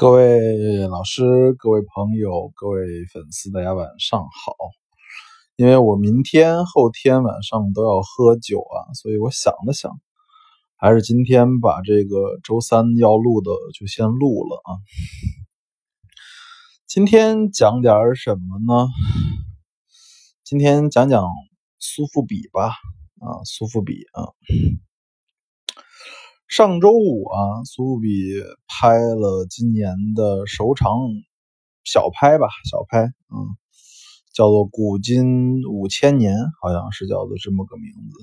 各位老师、各位朋友、各位粉丝，大家晚上好。因为我明天、后天晚上都要喝酒啊，所以我想了想，还是今天把这个周三要录的就先录了啊。今天讲点什么呢？今天讲讲苏富比吧，啊，苏富比啊。上周五啊，苏比拍了今年的首场小拍吧，小拍，嗯，叫做“古今五千年”，好像是叫做这么个名字。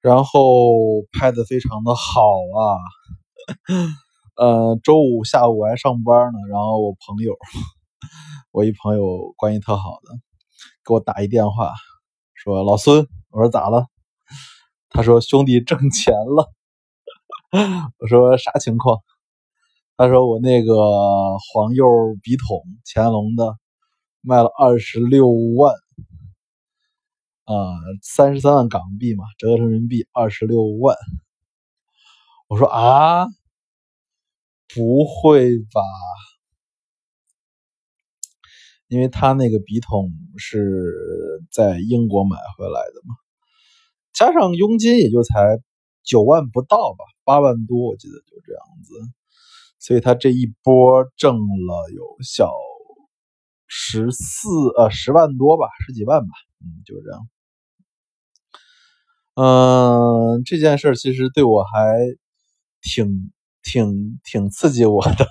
然后拍的非常的好啊，呃，周五下午我还上班呢。然后我朋友，我一朋友关系特好的，给我打一电话，说：“老孙，我说咋了？”他说：“兄弟挣钱了。”我说啥情况？他说我那个黄釉笔筒，乾隆的，卖了二十六万，啊，三十三万港币嘛，折合成人民币二十六万。我说啊，不会吧？因为他那个笔筒是在英国买回来的嘛，加上佣金也就才九万不到吧。八万多，我记得就这样子，所以他这一波挣了有小十四呃十万多吧，十几万吧，嗯，就这样。嗯，这件事其实对我还挺挺挺刺激我的，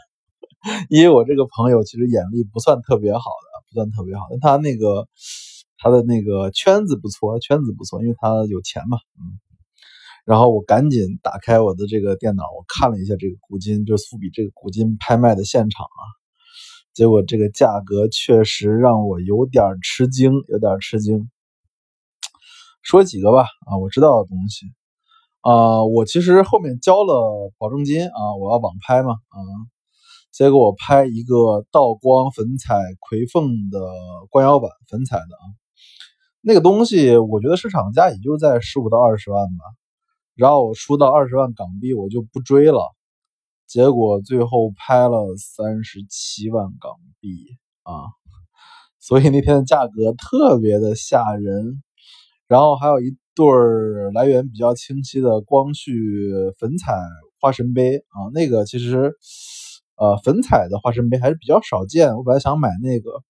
因为我这个朋友其实眼力不算特别好的，不算特别好，但他那个他的那个圈子不错，圈子不错，因为他有钱嘛，嗯。然后我赶紧打开我的这个电脑，我看了一下这个古今，就是苏比这个古今拍卖的现场啊，结果这个价格确实让我有点吃惊，有点吃惊。说几个吧，啊，我知道的东西，啊，我其实后面交了保证金啊，我要网拍嘛，啊，结果我拍一个道光粉彩葵凤的官窑版粉彩的啊，那个东西我觉得市场价也就在十五到二十万吧。然后我出到二十万港币，我就不追了。结果最后拍了三十七万港币啊，所以那天的价格特别的吓人。然后还有一对儿来源比较清晰的光绪粉彩花神杯啊，那个其实呃粉彩的花神杯还是比较少见。我本来想买那个，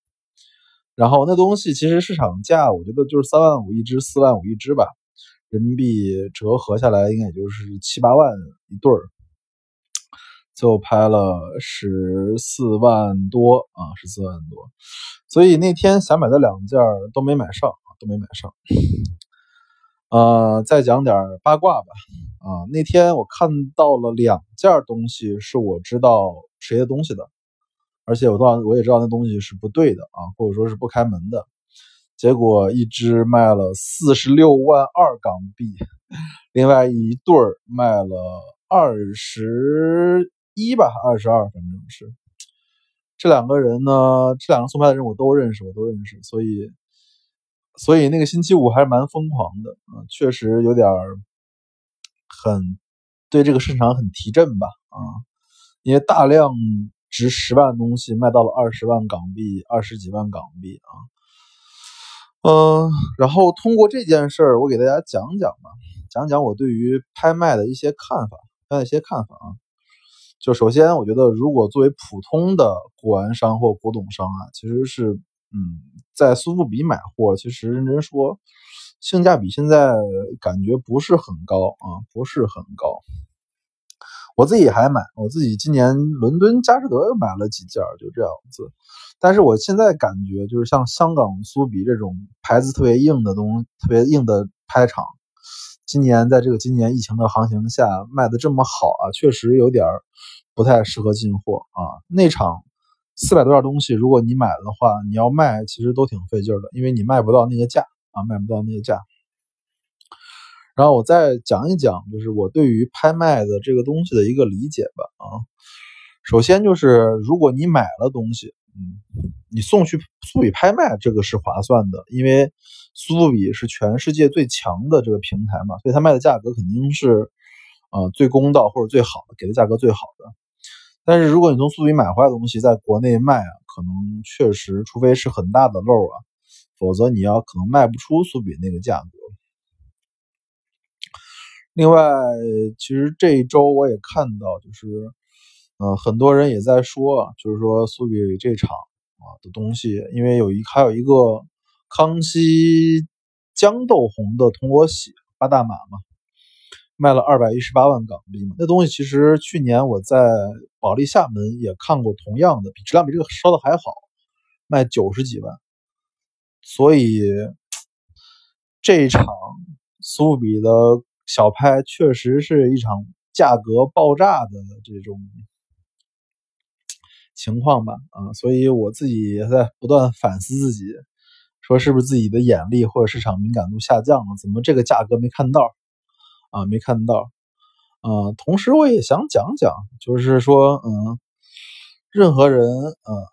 然后那东西其实市场价我觉得就是三万五一只，四万五一只吧。人民币折合下来，应该也就是七八万一对儿，最后拍了十四万多啊，十四万多。所以那天想买的两件都没买上，都没买上。呃，再讲点八卦吧。啊，那天我看到了两件东西，是我知道谁的东西的，而且我道我也知道那东西是不对的啊，或者说是不开门的。结果一只卖了四十六万二港币，另外一对儿卖了二十一吧，二十二，反正是。这两个人呢，这两个送拍的人我都认识，我都认识，所以，所以那个星期五还是蛮疯狂的啊，确实有点很对这个市场很提振吧啊，因为大量值十万的东西卖到了二十万港币，二十几万港币啊。嗯，然后通过这件事儿，我给大家讲讲吧，讲讲我对于拍卖的一些看法，拍卖一些看法啊。就首先，我觉得如果作为普通的古玩商或古董商啊，其实是，嗯，在苏富比买货，其实认真说，性价比现在感觉不是很高啊，不是很高。我自己还买，我自己今年伦敦佳士得又买了几件，就这样子。但是我现在感觉，就是像香港苏比这种牌子特别硬的东，特别硬的拍场，今年在这个今年疫情的行情下卖的这么好啊，确实有点不太适合进货啊。那场四百多件东西，如果你买的话，你要卖其实都挺费劲的，因为你卖不到那个价啊，卖不到那个价。然后我再讲一讲，就是我对于拍卖的这个东西的一个理解吧啊。首先就是如果你买了东西。嗯，你送去苏比拍卖，这个是划算的，因为苏富比是全世界最强的这个平台嘛，所以它卖的价格肯定是，呃，最公道或者最好的，给的价格最好的。但是如果你从苏比买回来的东西在国内卖啊，可能确实，除非是很大的漏啊，否则你要可能卖不出苏比那个价格。另外，其实这一周我也看到，就是，呃，很多人也在说，就是说苏比这场啊的东西，因为有一还有一个康熙豇豆红的铜锣喜八大马嘛，卖了二百一十八万港币嘛。那东西其实去年我在保利厦门也看过同样的，比质量比这个烧的还好，卖九十几万。所以这一场苏比的。小拍确实是一场价格爆炸的这种 情况吧，啊，所以我自己也在不断反思自己，说是不是自己的眼力或者市场敏感度下降了？怎么这个价格没看到？啊，没看到。啊，同时我也想讲讲，就是说，嗯，任何人，呃，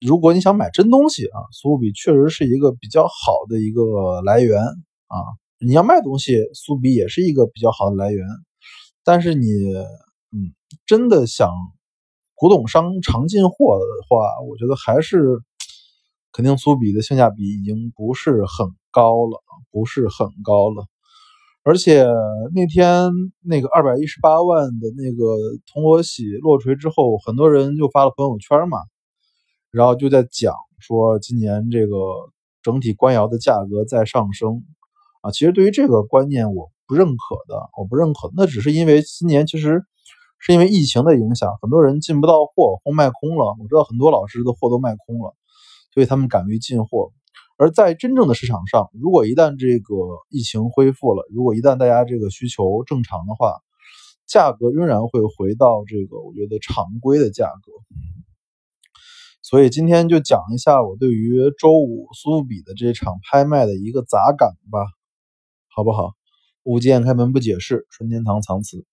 如果你想买真东西啊，苏富比确实是一个比较好的一个来源啊。你要卖东西，苏比也是一个比较好的来源。但是你，嗯，真的想古董商常进货的话，我觉得还是肯定苏比的性价比已经不是很高了，不是很高了。而且那天那个二百一十八万的那个铜锣喜落锤之后，很多人就发了朋友圈嘛，然后就在讲说今年这个整体官窑的价格在上升。啊，其实对于这个观念我不认可的，我不认可。那只是因为今年其实是因为疫情的影响，很多人进不到货，货卖空了。我知道很多老师的货都卖空了，所以他们敢于进货。而在真正的市场上，如果一旦这个疫情恢复了，如果一旦大家这个需求正常的话，价格仍然会回到这个我觉得常规的价格。所以今天就讲一下我对于周五苏富比的这场拍卖的一个杂感吧。好不好？勿见开门不解释，春天堂藏词。